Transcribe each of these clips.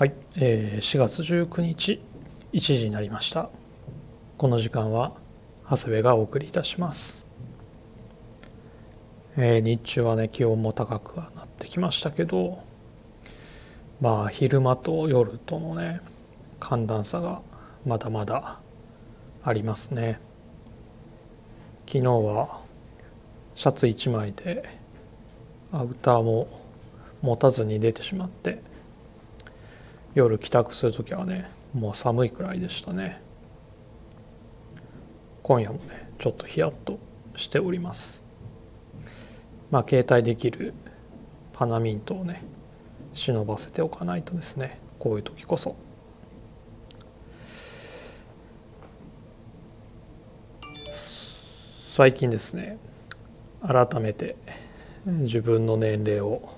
はい、えー、4月19日1時になりました。この時間は長谷部がお送りいたします、えー、日中はね気温も高くはなってきましたけどまあ昼間と夜とのね寒暖差がまだまだありますね。昨日はシャツ1枚でアウターも持たずに出てしまって夜帰宅する時はねもう寒いくらいでしたね。今夜もねちょっとヒヤッとしております。まあ携帯できるパナミントをね忍ばせておかないとですねこういう時こそ。最近ですね改めて自分の年齢を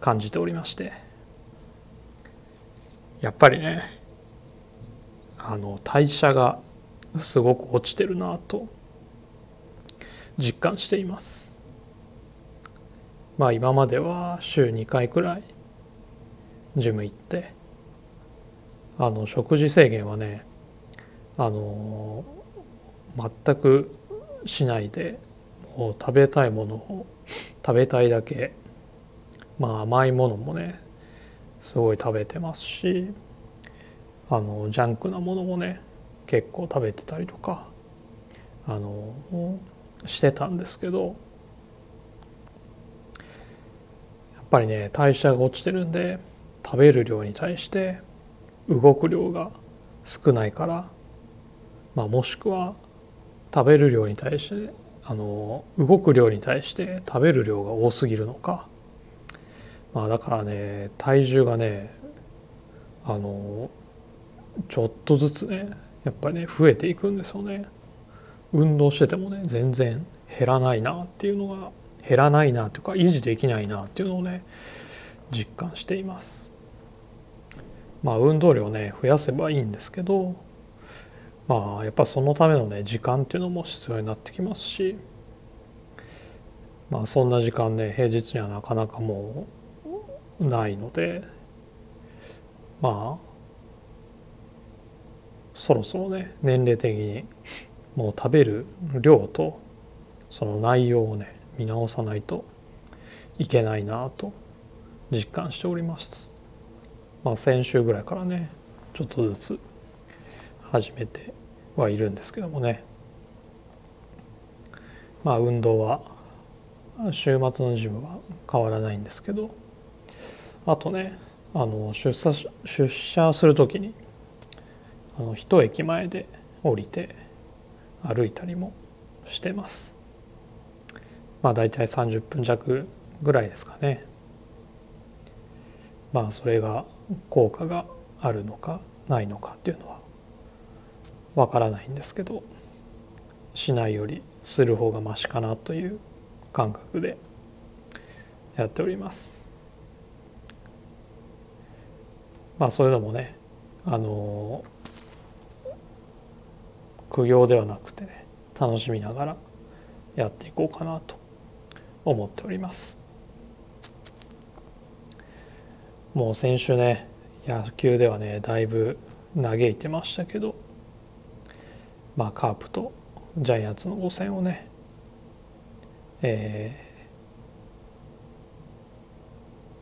感じておりましてやっぱりねあの代謝がすごく落ちてるなと実感しています。まあ今までは週2回くらいジム行ってあの食事制限はねあの全くしないでもう食べたいものを食べたいだけまあ甘いものもねすごい食べてますしあのジャンクなものもね結構食べてたりとかあのしてたんですけどやっぱりね代謝が落ちてるんで食べる量に対して動く量が少ないから、まあ、もしくは食べる量に対してあの動く量に対して食べる量が多すぎるのかまあだからね体重がねあのちょっとずつねやっぱりね増えていくんですよね。運動しててもね全然減らないなっていうのが減らないなというか維持できないなっていうのをね実感しています。まあ運動量ね増やせばいいんですけどまあやっぱそのためのね時間っていうのも必要になってきますしまあそんな時間ね平日にはなかなかもうないのでまあそろそろね年齢的にもう食べる量とその内容をね見直さないといけないなと実感しております。まあ、先週ぐらいからねちょっとずつ始めてはいるんですけどもねまあ運動は週末のジムは変わらないんですけどあとねあの出社出社する時にあの一駅前で降りて歩いたりもしてます。まあ大体30分弱ぐらいですかね。まあそれが効果があるのかないのかっていうのはわからないんですけどしないよりする方がマシかなという感覚でやっております。まあそういうのもねあの苦行ではなくてね楽しみながらやっていこうかなと思っております。もう先週ね野球ではねだいぶ嘆いてましたけどまあカープとジャイアンツの5戦をねえ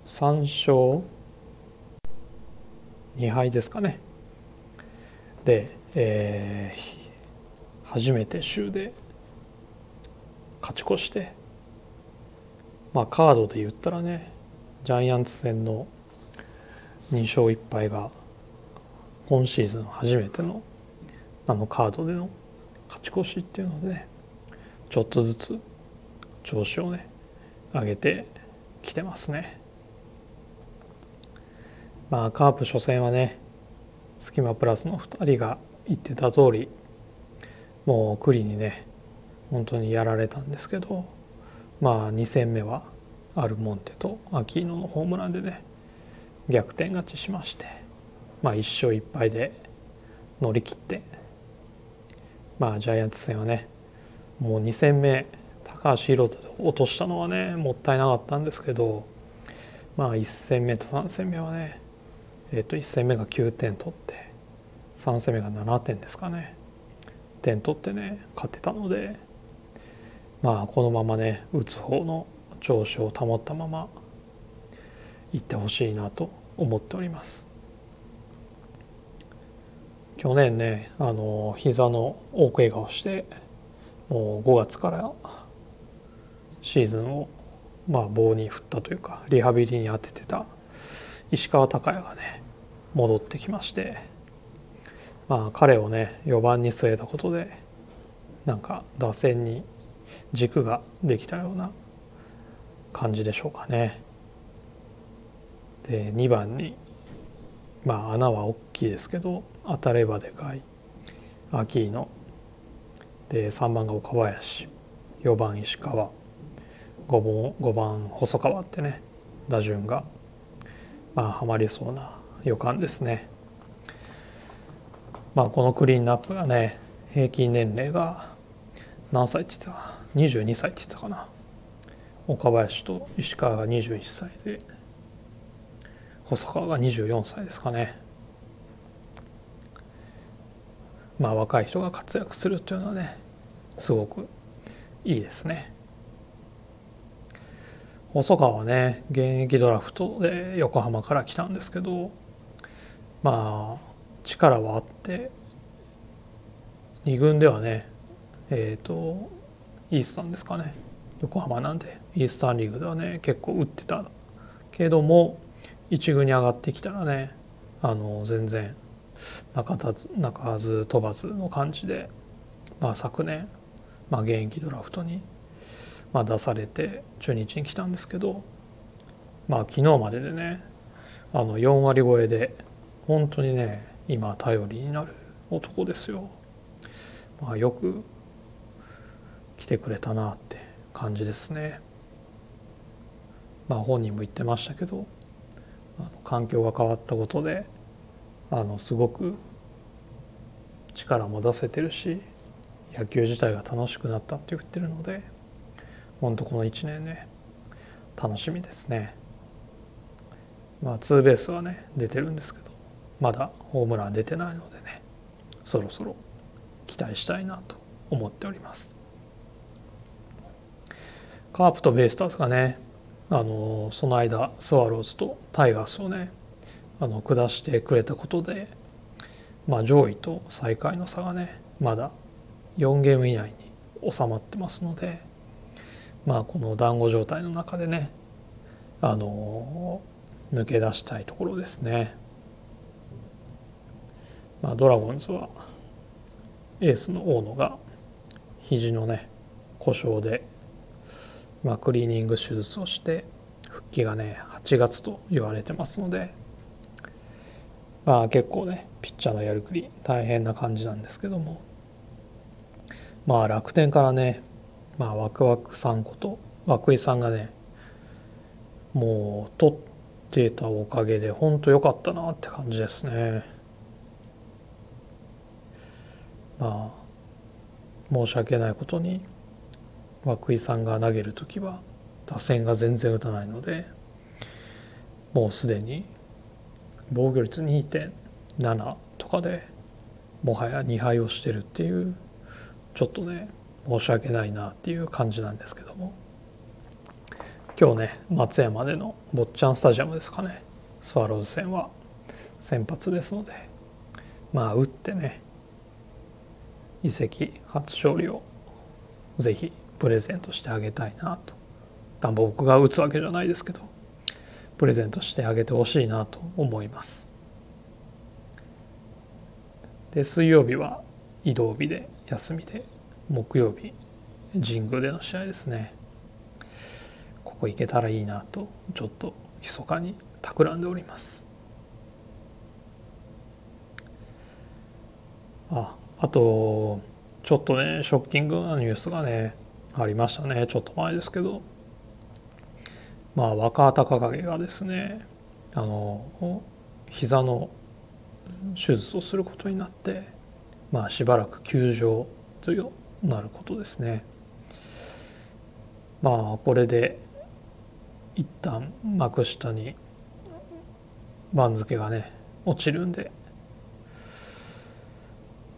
ー、3勝2敗ですかねで、えー、初めて週で勝ち越してまあカードで言ったらねジャイアンツ戦の2勝1敗が今シーズン初めてのあのカードでの勝ち越しっていうのでねちょっとずつ調子をね上げてきてますね。まあカープ初戦はねスキマプラスの2人が言ってた通りもう栗にね本当にやられたんですけどまあ2戦目はアルモンテとアキーノのホームランでね逆転勝ちしましてまあ1勝1敗で乗り切ってまあジャイアンツ戦はねもう2戦目高橋宏斗で落としたのはねもったいなかったんですけどまあ1戦目と3戦目はねえー、と1戦目が9点取って3戦目が7点ですかね。点取ってね勝ってたのでまあこのままね打つ方の調子を保ったままいってほしいなと思っております。去年ねあの膝の大怪我をしてもう5月からシーズンをまあ棒に振ったというかリハビリに当ててた石川昂弥がね戻ってきましてまあ彼をね4番に据えたことでなんか打線に軸ができたような感じでしょうかね。で2番にまあ穴は大きいですけど当たればでかいアキーノ。で3番が岡林。4番石川。5 ,5 番細川ってね打順がまあはまりそうな予感ですね。まあこのクリーンナップがね平均年齢が何歳って言った22歳って言ったかな？岡林と石川が21歳で細川が24歳ですかね。まあ若い人が活躍するというのはねすごくいいですね。細川はね現役ドラフトで横浜から来たんですけどまあ力はあって2軍ではねえっ、ー、とイースタンですかね。横浜なんでイースタンリーグではね結構打ってた。けども一軍に上がってきたらねあの全然中ず鳴かず飛ばずの感じで、まあ、昨年、まあ、現役ドラフトに、まあ、出されて中日に来たんですけど、まあ、昨日まででねあの4割超えで本当にね今頼りになる男ですよ。まあ、よく来てくれたなって感じですね。まあ本人も言ってましたけどあの環境が変わったことであのすごく力も出せてるし野球自体が楽しくなったって言ってるので本当この1年ね楽しみですね。まあツーベースはね出てるんですけどまだホームラン出てないのでねそろそろ期待したいなと思っております。カープとベイスターズがねあのその間スワローズとタイガースをねあの下してくれたことで、まあ、上位と最下位の差がねまだ4ゲーム以内に収まってますので、まあ、この団子状態の中でねあの抜け出したいところですね。まあ、ドラゴンズはエースの大野が肘のね故障でまあ、クリーニング手術をして復帰がね8月と言われてますのでまあ結構ねピッチャーのやるくり大変な感じなんですけどもまあ楽天からねまあワクワクさんこと涌井さんがねもう取ってたおかげで本当良かったなって感じですね。まあ申し訳ないことに涌井さんが投げる時は打線が全然打たないのでもうすでに防御率2.7とかでもはや2敗をしてるっていうちょっとね申し訳ないなっていう感じなんですけども。今日ね松山での坊ちゃんスタジアムですかね。スワローズ戦は先発ですのでまあ打ってね移籍初勝利をぜひプレゼントしてあげたいなと。僕が打つわけじゃないですけどプレゼントしてあげてほしいなと思います。で水曜日は移動日で休みで木曜日神宮での試合ですね。ここ行けたらいいなとちょっと密かに企んでおります。ああとちょっとねショッキングなニュースがねありましたねちょっと前ですけどまあ若隆景がですねあの膝の手術をすることになってまあしばらく休場というなることですね。まあこれで一旦幕下に番付がね落ちるんで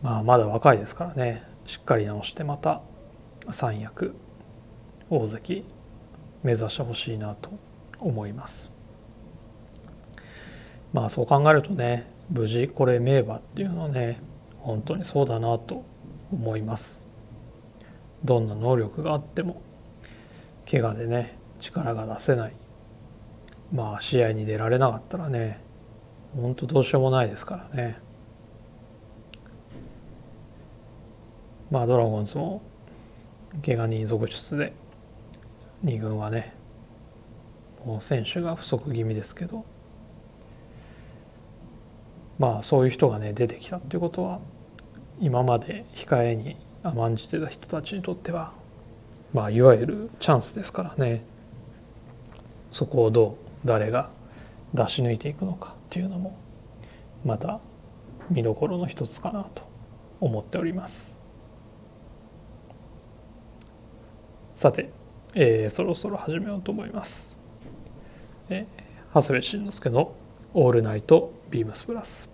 まあまだ若いですからね。しっかり直してまた三役大関目指してほしいなと思います。まあそう考えるとね無事これ名馬っていうのはね本当にそうだなと思います。どんな能力があっても怪我でね力が出せない。まあ試合に出られなかったらね本当どうしようもないですからね。まあドラゴンズも怪我人続出で2軍はねもう選手が不足気味ですけどまあそういう人がね出てきたっていうことは今まで控えに甘んじてた人たちにとってはまあいわゆるチャンスですからね。そこをどう誰が出し抜いていくのかっていうのもまた見どころの一つかなと思っております。さて、えー、そろそろ始めようと思います、えー、長谷部慎之介の「オールナイトビームスプラス」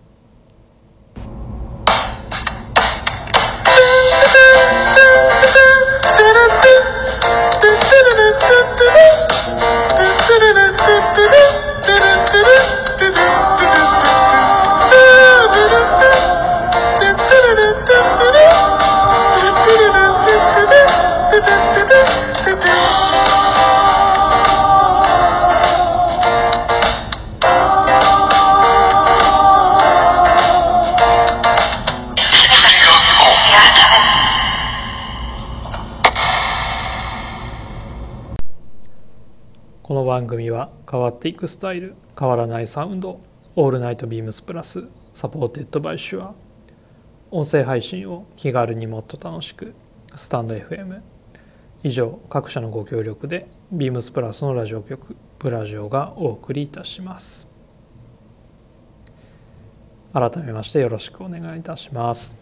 っていくスタイル変わらないサウンドオールナイト BEAMS+ supported by Shure 音声配信を気軽にもっと楽しくスタンド FM 以上各社のご協力で BEAMS+ のラジオ局プラジオがお送りいたします。改めましてよろしくお願いいたします。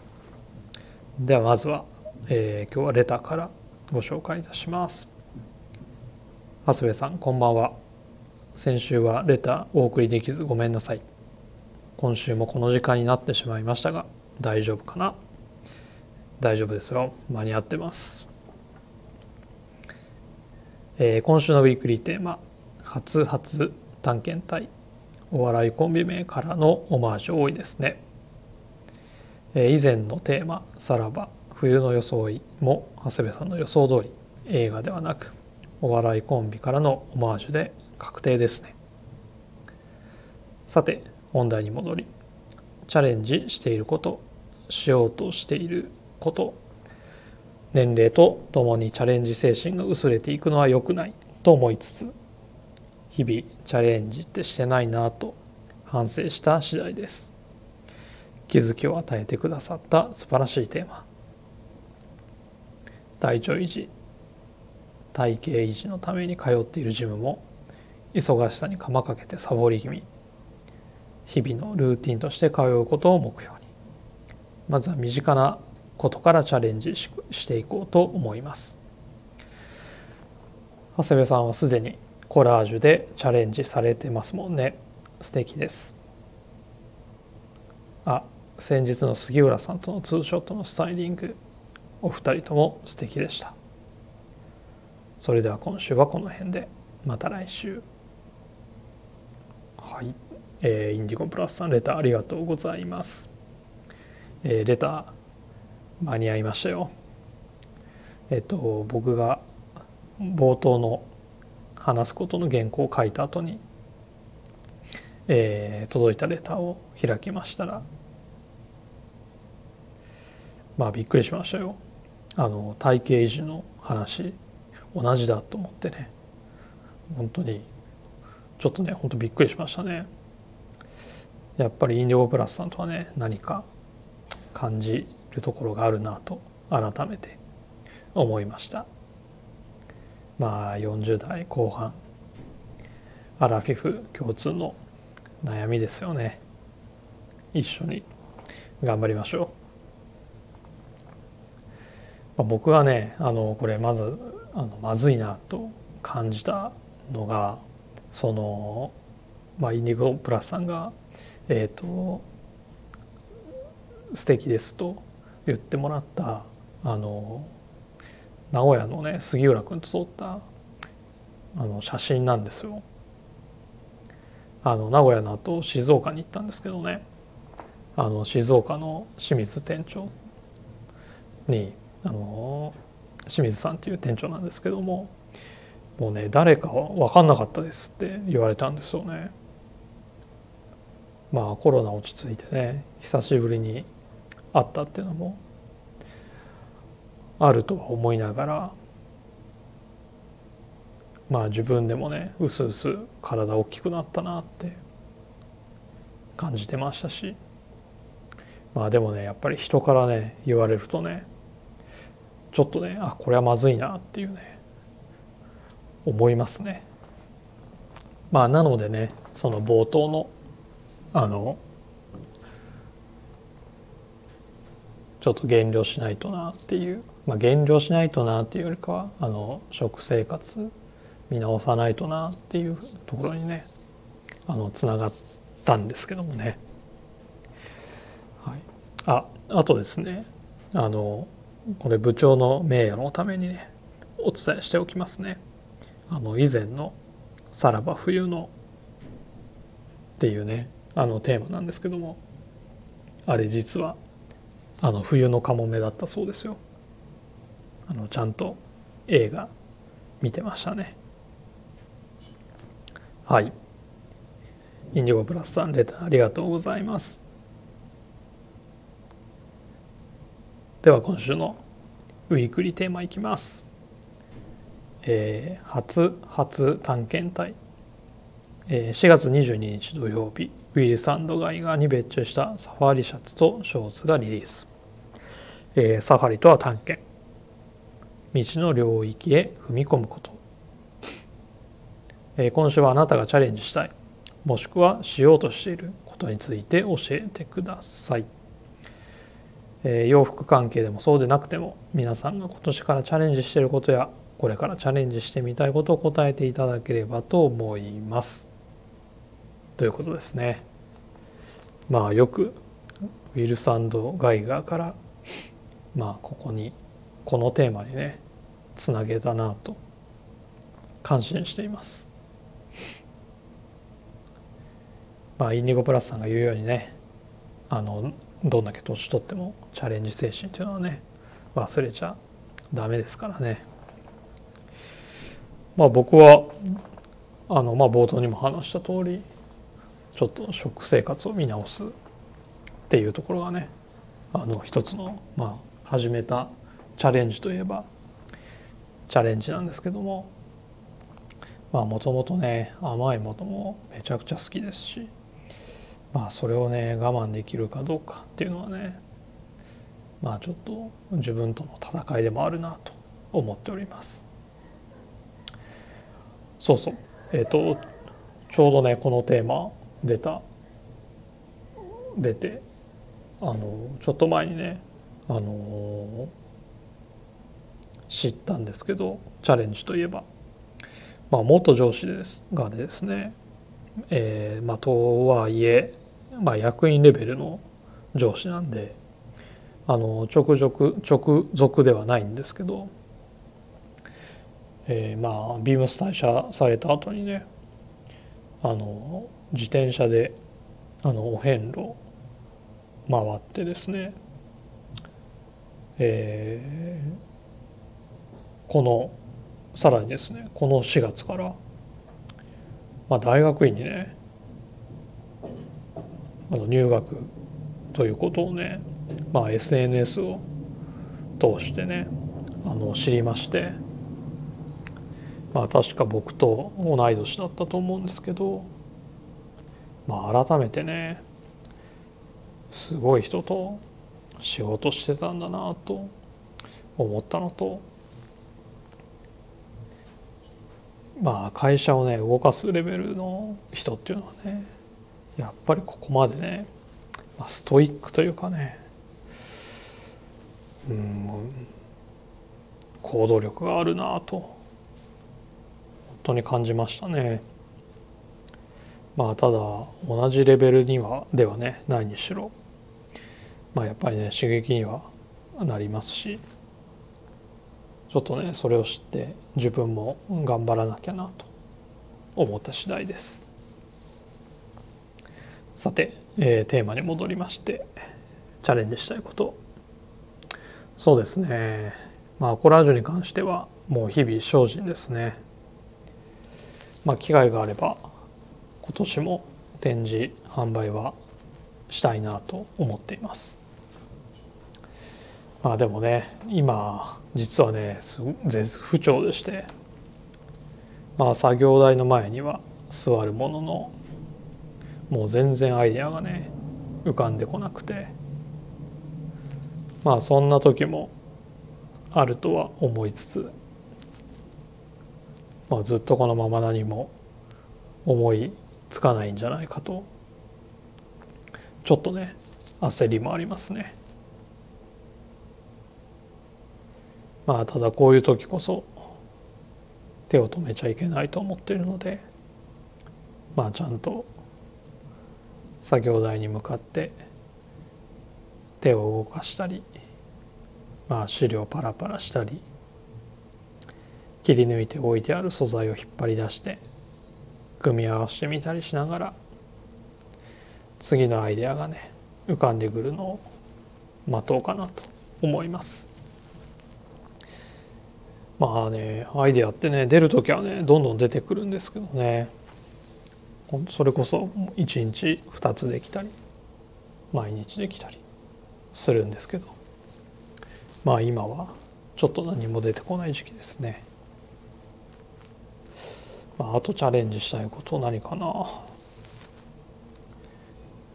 ではまずは、えー、今日はレターからご紹介いたします。長谷部さんこんばんは。先週はレターお送りできずごめんなさい。今週もこの時間になってしまいましたが大丈夫かな？大丈夫ですよ。間に合ってます、えー、今週のウィークリーテーマ「初初探検隊」お笑いコンビ名からのオマージュ多いですね、えー、以前のテーマ「さらば冬の装い」も長谷部さんの予想通り映画ではなくお笑いコンビからのオマージュで確定ですね。さて本題に戻りチャレンジしていることしようとしていること。年齢とともにチャレンジ精神が薄れていくのは良くないと思いつつ日々チャレンジってしてないなと反省した次第です。気づきを与えてくださった素晴らしいテーマ。体調維持体型維持のために通っているジムも忙しさにかまかけてサボり気味。日々のルーティンとして通うことを目標に。まずは身近なことからチャレンジしていこうと思います。長谷部さんはすでにコラージュでチャレンジされてますもんね。素敵です。あ先日の杉浦さんとのツーショットのスタイリング。お二人とも素敵でした。それでは今週はこの辺で。また来週、えー、インディゴプラスさんレターありがとうございます、えー、レター間に合いましたよ。えっと僕が冒頭の話すことの原稿を書いた後に、えー、届いたレターを開きましたらまあびっくりしましたよ。あの体型維持の話同じだと思ってね。本当にちょっとね本当びっくりしましたね。やっぱりインディゴプラスさんとはね何か感じるところがあるなと改めて思いました。まあ40代後半アラフィフ共通の悩みですよね。一緒に頑張りましょう、まあ、僕はねあのこれまずあのまずいなと感じたのがその、まあ、インディゴプラスさんがえっ、ー、と素敵ですと言ってもらったあの名古屋のね杉浦君と撮ったあの写真なんですよ。あの名古屋の後静岡に行ったんですけどねあの静岡の清水店長にあの清水さんっていう店長なんですけどももうね誰か分かんなかったですって言われたんですよね。まあコロナ落ち着いてね久しぶりに会ったっていうのもあるとは思いながらまあ自分でもねうすうす体大きくなったなって感じてましたしまあでもねやっぱり人からね言われるとねちょっとねあこれはまずいなっていうね思いますね。まあなのでねその冒頭のあのちょっと減量しないとなっていう、まあ、減量しないとなっていうよりかはあの食生活見直さないとなっていうところにねあのつながったんですけどもね。はい、ああとですねあのこれ部長の名誉のためにねお伝えしておきますね。あの以前の「さらば冬の」っていうねあのテーマなんですけどもあれ実はあの冬のカモメだったそうですよ。あのちゃんと映画見てましたね。はい。インディゴプラスさんレターありがとうございます。では今週のウィークリーテーマいきます。えー、初初探検隊、えー、4月22日土曜日ウィル・サンドガイガーに別注したサファリシャツとショーツがリリース、えー、サファリとは探検。未知の領域へ踏み込むこと。え今週はあなたがチャレンジしたい。もしくはしようとしていることについて教えてください、え洋服関係でもそうでなくても皆さんが今年からチャレンジしていることやこれからチャレンジしてみたいことを答えていただければと思います。ということですねまあよくウィル・サンド・ガイガーからまあここにこのテーマにねつなげたなと感心していますまあ、インディゴプラスさんが言うようにねあのどんだけ年取ってもチャレンジ精神っていうのはね忘れちゃダメですからね。まあ僕はあのまあ冒頭にも話した通りちょっと食生活を見直すっていうところがねあの一つのまあ始めたチャレンジといえばチャレンジなんですけどもまあもともとね甘いものもめちゃくちゃ好きですしまあそれをね我慢できるかどうかっていうのはねまあちょっと自分との戦いでもあるなと思っております。そうそう。えっ、ー、とちょうどねこのテーマ出た。出てあのちょっと前にねあの知ったんですけどチャレンジといえば。まあ元上司ですがですねえー、まあとはいえまあ、役員レベルの上司なんであの直属直属ではないんですけど、えー、まあビームス退社された後にねあの自転車であのお遍路回ってですね、えー、このさらにですねこの4月から、まあ、大学院にねあの入学ということをね、まあ、SNS を通してねあの知りまして、まあ、確か僕と同い年だったと思うんですけど、まあ、改めてねすごい人と仕事してたんだなと思ったのとまあ会社をね動かすレベルの人っていうのはねやっぱりここまでね、まあ、ストイックというかねうん行動力があるなと本当に感じましたね。まあただ同じレベルにはではねないにしろまあやっぱりね刺激にはなりますしちょっとねそれを知って自分も頑張らなきゃなと思った次第です。さて、えー、テーマに戻りましてチャレンジしたいこと。そうですね。まあコラージュに関してはもう日々精進ですね。まあ機会があれば今年も展示販売はしたいなと思っています。まあでもね今実はね絶不調でして。まあ作業台の前には座るもののもう全然アイデアがね浮かんでこなくて。まあそんな時もあるとは思いつつ、まあ、ずっとこのまま何も思いつかないんじゃないかとちょっとね焦りもありますね。まあただこういう時こそ手を止めちゃいけないと思っているのでまあちゃんと作業台に向かって手を動かしたりまあ資料パラパラしたり切り抜いて置いてある素材を引っ張り出して組み合わせてみたりしながら次のアイデアがね浮かんでくるのを待とうかなと思います。まあねアイデアってね出る時はねどんどん出てくるんですけどねそれこそ1日2つできたり毎日できたりするんですけどまあ今はちょっと何も出てこない時期ですね。まあ、あとチャレンジしたいこと何かな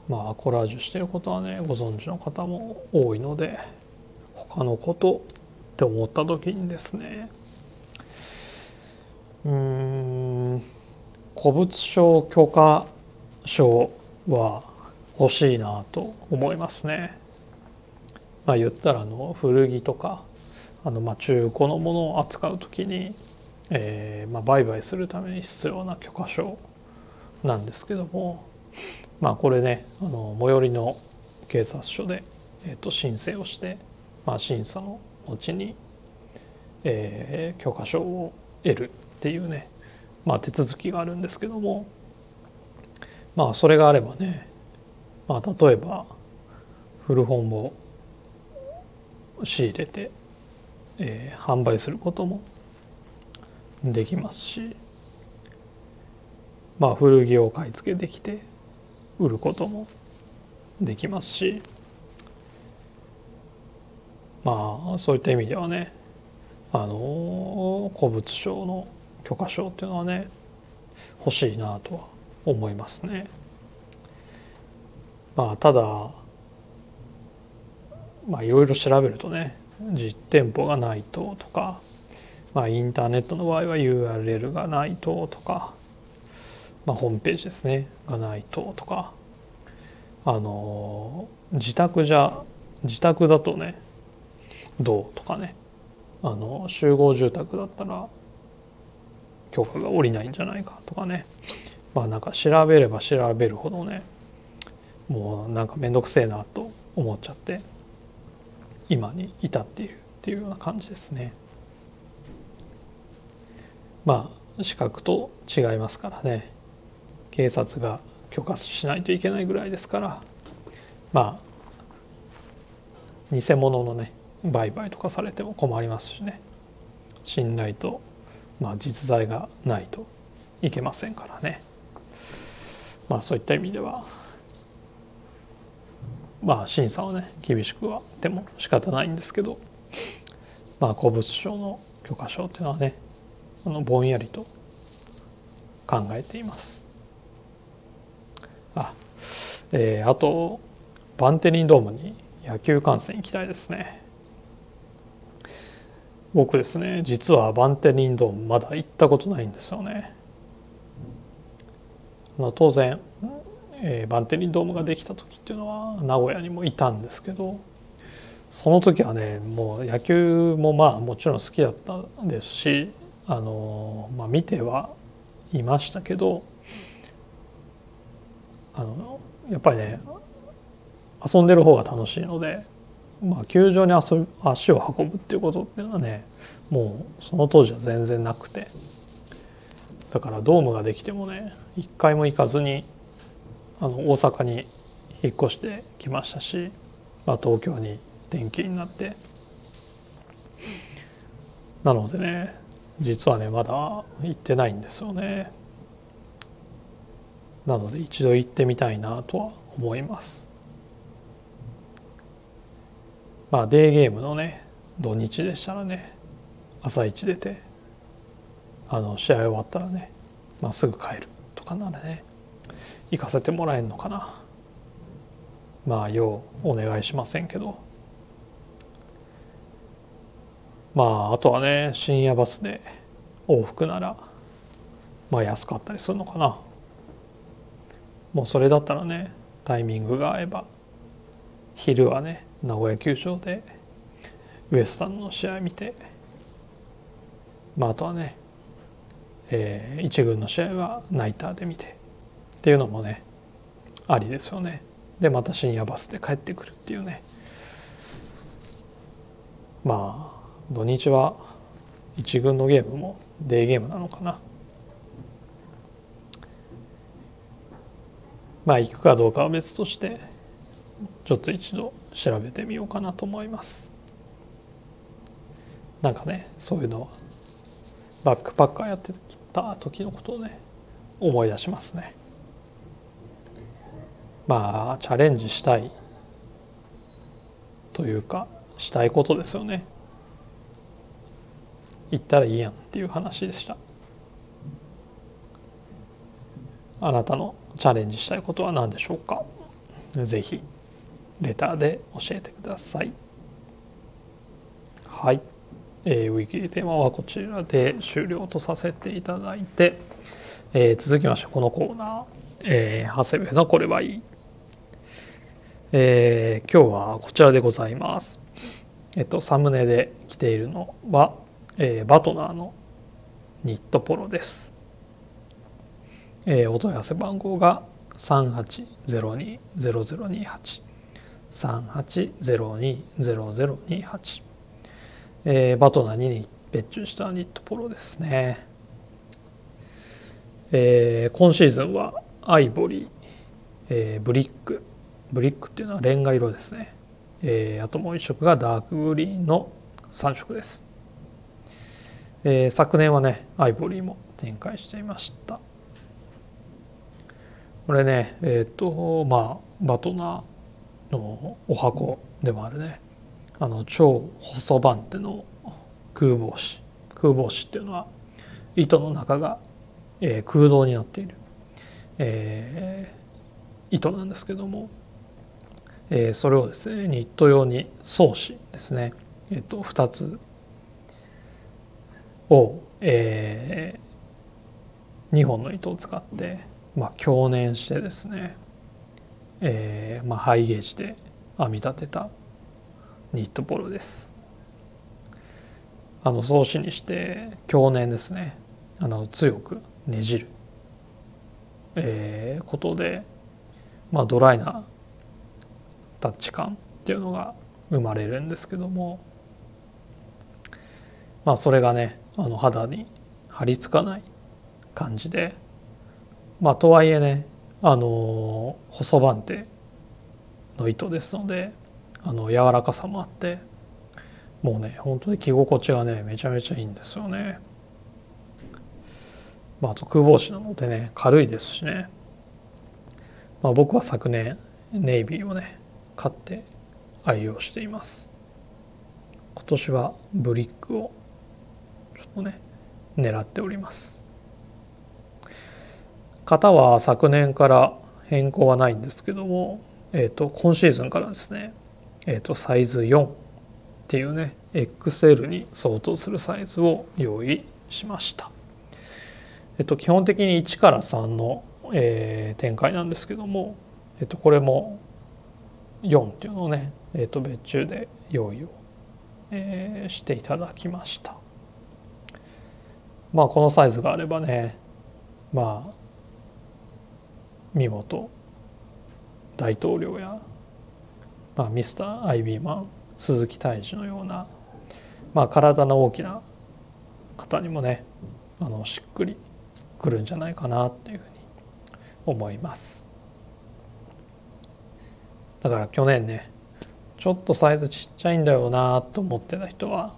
まあコラージュしてることはねご存知の方も多いので他のことって思った時にですねうん古物商許可証は欲しいなと思いますね。まあ、言ったらあの古着とかあのま中古のものを扱う時に、えー、まあ売買するために必要な許可証なんですけどもまあこれねあの最寄りの警察署で、えー、と申請をして、まあ、審査の後にえー、許可証を得るっていうね、まあ、手続きがあるんですけどもまあそれがあればね、まあ、例えば古本を仕入れて、えー、販売することもできますしまあ古着を買い付けできて売ることもできますしまあそういった意味ではねあの古物商の許可証っていうのはね欲しいなとは思いますね。まあただまあいろいろ調べるとね実店舗がないととか、まあ、インターネットの場合は URL がないととか、まあ、ホームページですねがないととかあの自宅じゃ自宅だとねどうとかねあの集合住宅だったら許可が下りないんじゃないかとかねまあなんか調べれば調べるほどねもうなんか面倒くせえなと思っちゃって今に至っているっていうような感じですね。まあ資格と違いますからね。警察が許可しないといけないぐらいですから。まあ偽物のね売買とかされても困りますしね。信頼と、まあ、実在がないといけませんからね。まあそういった意味ではまあ審査はね厳しくはでも仕方ないんですけど。まあ古物商の許可証っていうのはねあのぼんやりと考えていますあ、えー、あとバンテリンドームに野球観戦行きたいですね僕ですね実はバンテリンドームまだ行ったことないんですよね。まあ、当然、えー、バンテリンドームができた時っていうのは名古屋にもいたんですけどその時はねもう野球もまあもちろん好きだったですしあの、まあ、見てはいましたけどあのやっぱりね遊んでる方が楽しいので、まあ、球場に遊び足を運ぶっていうことっていうのはねもうその当時は全然なくてだからドームができてもね一回も行かずにあの大阪に引っ越してきましたし、まあ、東京に転勤になってなのでね実はねまだ行ってないんですよね。なので一度行ってみたいなとは思います。まあデーゲームのね土日でしたらね朝一出てあの試合終わったらね、まあ、すぐ帰るとかならね行かせてもらえるのかな。まあようお願いしませんけど。まああとはね深夜バスで往復ならまあ安かったりするのかな。もうそれだったらねタイミングが合えば昼はね名古屋球場でウエスタンの試合見てまああとはね、えー、一軍の試合はナイターで見てっていうのもねありですよね。でまた深夜バスで帰ってくるっていうね。まあ土日は一軍のゲームもデーゲームなのかな。まあ行くかどうかは別としてちょっと一度調べてみようかなと思います。なんかねそういうのはバックパッカーやってきた時のことをね思い出しますね。まあチャレンジしたいというかしたいことですよね。行ったらいいやんっていう話でした。あなたのチャレンジしたいことは何でしょうか？ぜひレターで教えてください。はい、えー、ウィキリテーマはこちらで終了とさせていただいて、えー、続きましてこのコーナー、えー、長谷部のこれはいい。えー、今日はこちらでございます。えっと、サムネで着ているのは、えー、バトナーのニットポロです。えー、お問い合わせ番号が38020028 38020028、えー、バトナーに別注したニットポロですね。えー、今シーズンはアイボリー、えー、ブリック。ブリックっていうのはレンガ色ですね、えー、あともう一色がダークグリーンの3色です、えー、昨年はねアイボリーも展開していました。これねえっ、とまあバトナーのお箱でもあるね。あの超細番手の空帽子空帽子っていうのは糸の中が、えー、空洞になっている、えー、糸なんですけどもえー、それをですねニット用に装紙ですね、えー、と2つを、えー、2本の糸を使って、まあ、強粘してですね、えーまあ、ハイゲージで編み立てたニットポロです。あの装紙にして強粘ですねあの強くねじる、えー、ことで、まあ、ドライなタッチ感っていうのが生まれるんですけどもまあそれがねあの肌に張り付かない感じで。まあとはいえねあの細番手の糸ですのであの柔らかさもあってもうね本当に着心地がねめちゃめちゃいいんですよね。まあ、あと空帽子なのでね軽いですしね、まあ、僕は昨年ネイビーをね買って愛用しています。今年はブリックをちょっとね狙っております型は昨年から変更はないんですけども、えーと、今シーズンからですね、えーと、サイズ4っていうね XL に相当するサイズを用意しました。えっと、基本的に1から3の、えー、展開なんですけども、えっと、これも4っていうのをね、えー、と別注で用意を、えー、していただきましたまあこのサイズがあればねまあ見事大統領や、まあ、ミスター・アイビーマン鈴木泰治のような、まあ、体の大きな方にもねあのしっくりくるんじゃないかなっていうふうに思います。だから去年ねちょっとサイズちっちゃいんだよなと思ってた人は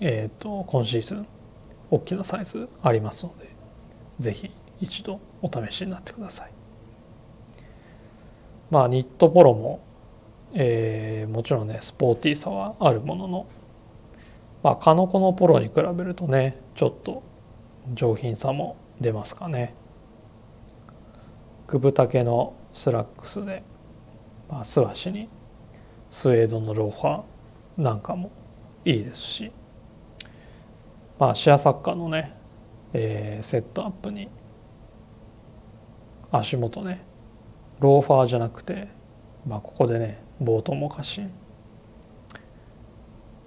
えっ、ー、と今シーズン大きなサイズありますので是非一度お試しになってください。まあニットポロも、えー、もちろんねスポーティーさはあるもののまあカノコのポロに比べるとねちょっと上品さも出ますかね。九分丈のスラックスで、まあ、素足にスウェードのローファーなんかもいいですしまあシアサッカーのね、えー、セットアップに足元ねローファーじゃなくて、まあ、ここでねボートモカシン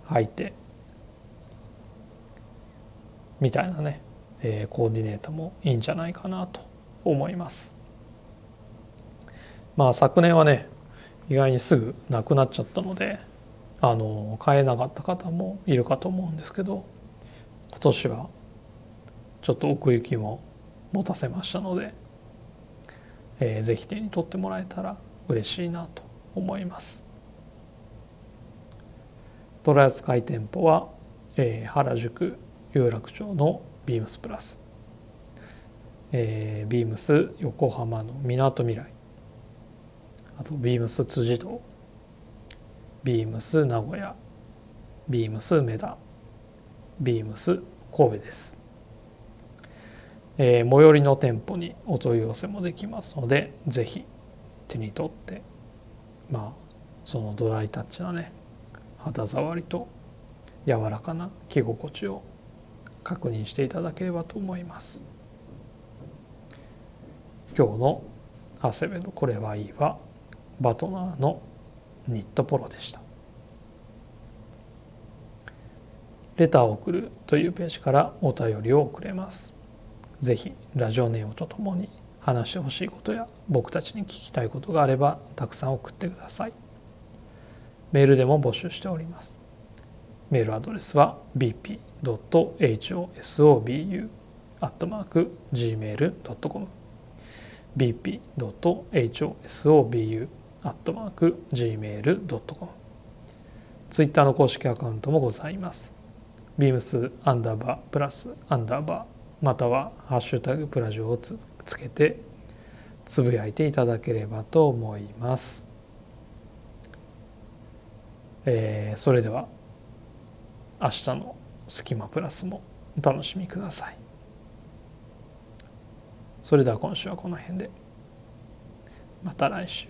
履いてみたいなね、えー、コーディネートもいいんじゃないかなと思います。まあ昨年はね意外にすぐなくなっちゃったのであの買えなかった方もいるかと思うんですけど今年はちょっと奥行きも持たせましたので、えー、ぜひ手に取ってもらえたら嬉しいなと思います。取り扱い店舗は、えー、原宿有楽町のビームスプラス、えー、ビームス横浜のみなとみらい。あとビームス辻堂。ビームス名古屋。ビームス梅田ビームス神戸です、えー、最寄りの店舗にお問い合わせもできますのでぜひ手に取ってまあそのドライタッチなね肌触りと柔らかな着心地を確認していただければと思います。今日の長谷部のこれはいいはバトナーのニットポロでした。レターを送るというページからお便りを送れます。ぜひラジオネームとともに話してほしいことや僕たちに聞きたいことがあればたくさん送ってください。メールでも募集しております。メールアドレスは bp.hosobu.gmail.com bp.hosobu gmail.com ツイッターの公式アカウントもございます。ビームスアンダーバープラスアンダーバーまたはハッシュタグプラジオをつつけてつぶやいていただければと思います。えー、それでは明日のスキマプラスもお楽しみください。それでは今週はこの辺でまた来週。